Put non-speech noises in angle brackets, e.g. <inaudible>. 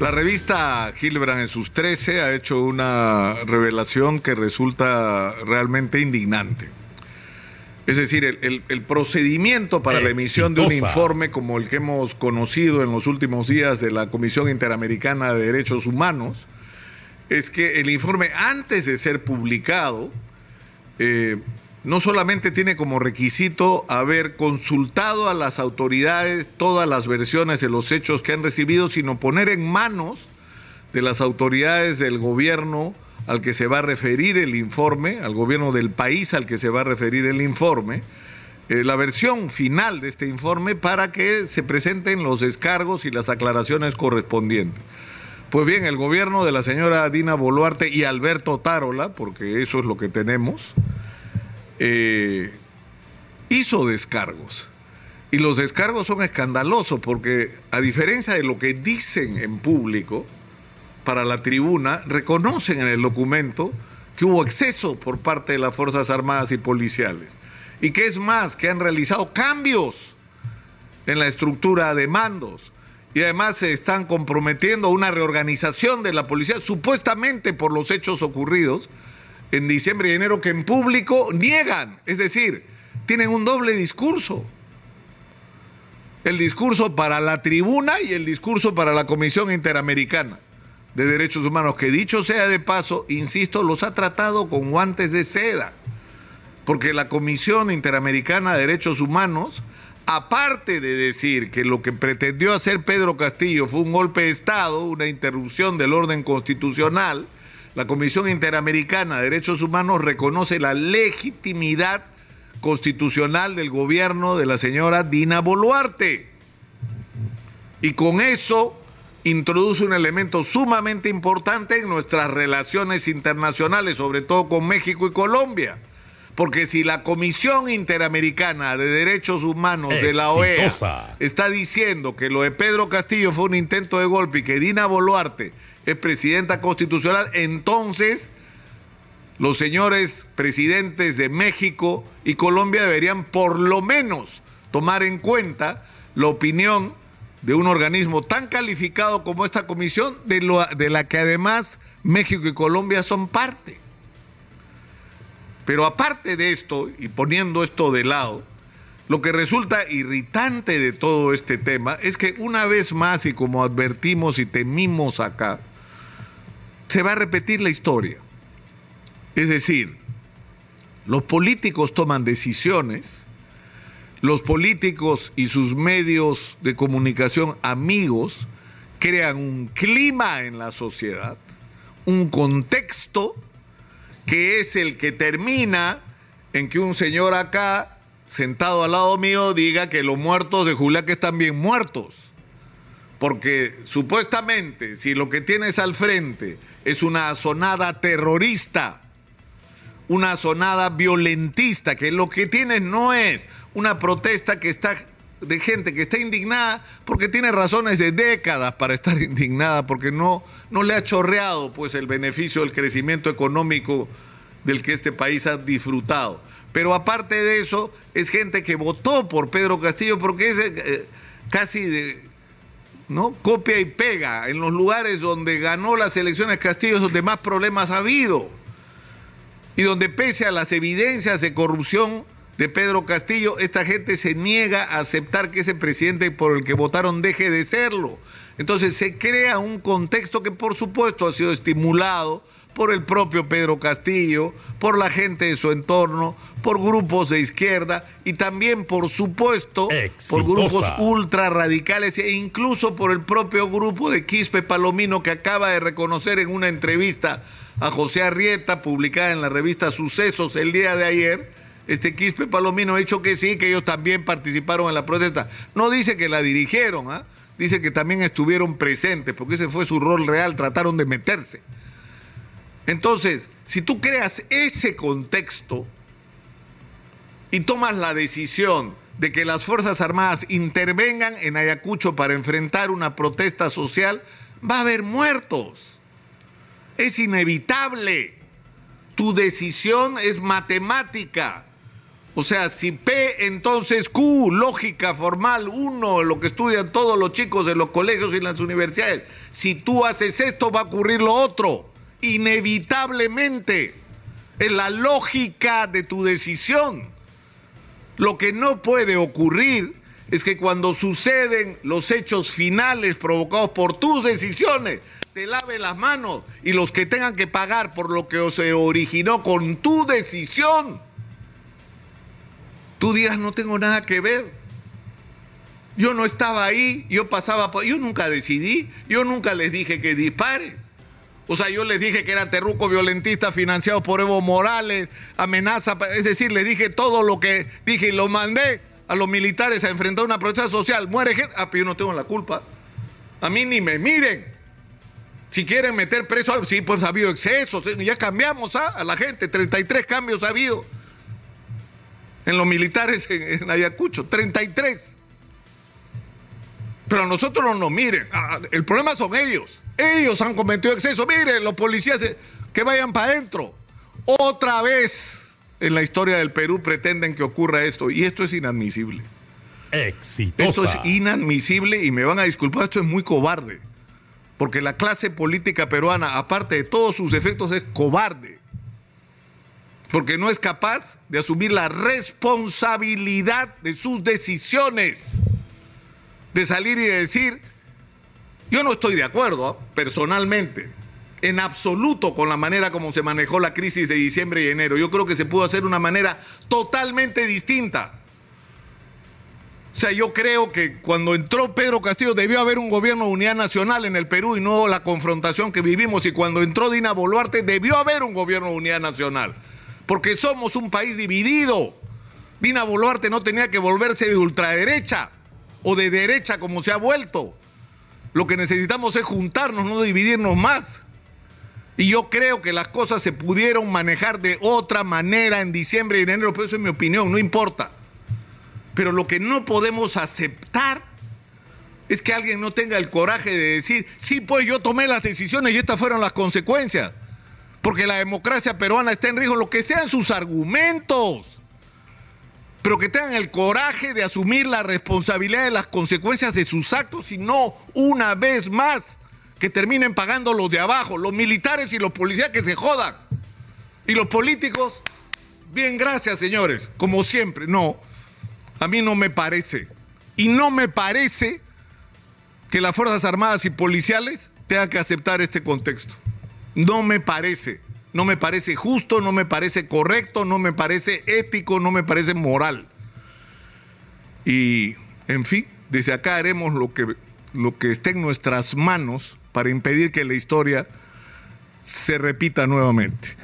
La revista Hilbrand en sus 13 ha hecho una revelación que resulta realmente indignante. Es decir, el, el, procedimiento para la emisión de un informe como el que hemos conocido en los últimos días de la Comisión Interamericana de Derechos Humanos es que el informe antes de ser publicado eh, no solamente tiene como requisito haber consultado a las autoridades todas las versiones de los hechos que han recibido, sino poner en manos de las autoridades del gobierno al que se va a referir el informe, al gobierno del país al que se va a referir el informe, eh, la versión final de este informe para que se presenten los descargos y las aclaraciones correspondientes. Pues bien, el gobierno de la señora Dina Boluarte y Alberto Tarola, porque eso es lo que tenemos, eh, hizo descargos. Y los descargos son escandalosos porque a diferencia de lo que dicen en público para la tribuna, reconocen en el documento que hubo exceso por parte de las Fuerzas Armadas y policiales. Y que es más, que han realizado cambios en la estructura de mandos. Y además se están comprometiendo a una reorganización de la policía, supuestamente por los hechos ocurridos en diciembre y enero que en público niegan, es decir, tienen un doble discurso. El discurso para la tribuna y el discurso para la Comisión Interamericana de Derechos Humanos, que dicho sea de paso, insisto, los ha tratado con guantes de seda, porque la Comisión Interamericana de Derechos Humanos, aparte de decir que lo que pretendió hacer Pedro Castillo fue un golpe de Estado, una interrupción del orden constitucional, la Comisión Interamericana de Derechos Humanos reconoce la legitimidad constitucional del gobierno de la señora Dina Boluarte. Y con eso introduce un elemento sumamente importante en nuestras relaciones internacionales, sobre todo con México y Colombia. Porque si la Comisión Interamericana de Derechos Humanos de la OEA está diciendo que lo de Pedro Castillo fue un intento de golpe y que Dina Boluarte es presidenta constitucional, entonces los señores presidentes de México y Colombia deberían por lo menos tomar en cuenta la opinión de un organismo tan calificado como esta comisión, de, de la que además México y Colombia son parte. Pero aparte de esto, y poniendo esto de lado, lo que resulta irritante de todo este tema es que una vez más, y como advertimos y temimos acá, se va a repetir la historia. Es decir, los políticos toman decisiones, los políticos y sus medios de comunicación amigos crean un clima en la sociedad, un contexto que es el que termina en que un señor acá, sentado al lado mío, diga que los muertos de Juliaca están bien muertos. Porque supuestamente, si lo que tienes al frente es una sonada terrorista, una sonada violentista, que lo que tiene no es una protesta que está de gente que está indignada porque tiene razones de décadas para estar <laughs> indignada, porque no, no le ha chorreado pues el beneficio del crecimiento económico del que este país ha disfrutado. Pero aparte de eso, es gente que votó por Pedro Castillo porque es eh, casi de, ¿no? Copia y pega en los lugares donde ganó las elecciones Castillo, donde más problemas ha habido. Y donde pese a las evidencias de corrupción de Pedro Castillo, esta gente se niega a aceptar que ese presidente por el que votaron deje de serlo. Entonces se crea un contexto que por supuesto ha sido estimulado por el propio Pedro Castillo, por la gente de su entorno, por grupos de izquierda y también, por supuesto, por grupos ultra radicales e incluso por el propio grupo de Quispe Palomino que acaba de reconocer en una entrevista a José Arrieta, publicada en la revista Sucesos el día de ayer, este Quispe Palomino ha dicho que sí, que ellos también participaron en la protesta. No dice que la dirigieron, ¿ah? Dice que también estuvieron presentes, porque ese fue su rol real, trataron de meterse. Entonces, si tú creas ese contexto y tomas la decisión de que las Fuerzas Armadas intervengan en Ayacucho para enfrentar una protesta social, va a haber muertos. Es inevitable. Tu decisión es matemática. O sea, si P, entonces Q, lógica formal, uno, lo que estudian todos los chicos en los colegios y en las universidades. Si tú haces esto, va a ocurrir lo otro, inevitablemente. Es la lógica de tu decisión. Lo que no puede ocurrir es que cuando suceden los hechos finales provocados por tus decisiones, te lave las manos y los que tengan que pagar por lo que se originó con tu decisión, tú digas no tengo nada que ver. Yo no estaba ahí, yo pasaba, por, yo nunca decidí, yo nunca les dije que dispare. O sea, yo les dije que era terruco violentista financiado por Evo Morales, amenaza, es decir, les dije todo lo que dije y lo mandé a los militares a enfrentar una protesta social. Muere gente, ah, pero yo no tengo la culpa. A mí ni me miren. Si quieren meter preso, sí, pues ha habido excesos. Ya cambiamos ¿ah? a la gente, 33 cambios ha habido en los militares en, Ayacucho, 33. Pero a nosotros no nos miren. Ah, ah, el problema son ellos. Ellos han cometido exceso. Miren, los policías que vayan para adentro. Otra vez en la historia del Perú pretenden que ocurra esto. Y esto es inadmisible. Exitosa. Esto es inadmisible y me van a disculpar, esto es muy cobarde. Porque la clase política peruana, aparte de todos sus efectos, es cobarde. Porque no es capaz de asumir la responsabilidad de sus decisiones. De salir y de decir, yo no estoy de acuerdo personalmente, en absoluto con la manera como se manejó la crisis de diciembre y enero. Yo creo que se pudo hacer de una manera totalmente distinta. O sea, yo creo que cuando entró Pedro Castillo debió haber un gobierno de unidad nacional en el Perú y no la confrontación que vivimos. Y cuando entró Dina Boluarte debió haber un gobierno de unidad nacional. Porque somos un país dividido. Dina Boluarte no tenía que volverse de ultraderecha o de derecha como se ha vuelto. Lo que necesitamos es juntarnos, no dividirnos más. Y yo creo que las cosas se pudieron manejar de otra manera en diciembre y enero, pero eso es mi opinión, no importa. Pero lo que no podemos aceptar es que alguien no tenga el coraje de decir, sí, pues yo tomé las decisiones y estas fueron las consecuencias. Porque la democracia peruana está en riesgo, lo que sean sus argumentos pero que tengan el coraje de asumir la responsabilidad de las consecuencias de sus actos y no una vez más que terminen pagando los de abajo, los militares y los policías que se jodan. Y los políticos, bien, gracias señores, como siempre, no, a mí no me parece. Y no me parece que las Fuerzas Armadas y Policiales tengan que aceptar este contexto. No me parece. No me parece justo, no me parece correcto, no me parece ético, no me parece moral. Y, en fin, desde acá haremos lo que, lo que esté en nuestras manos para impedir que la historia se repita nuevamente.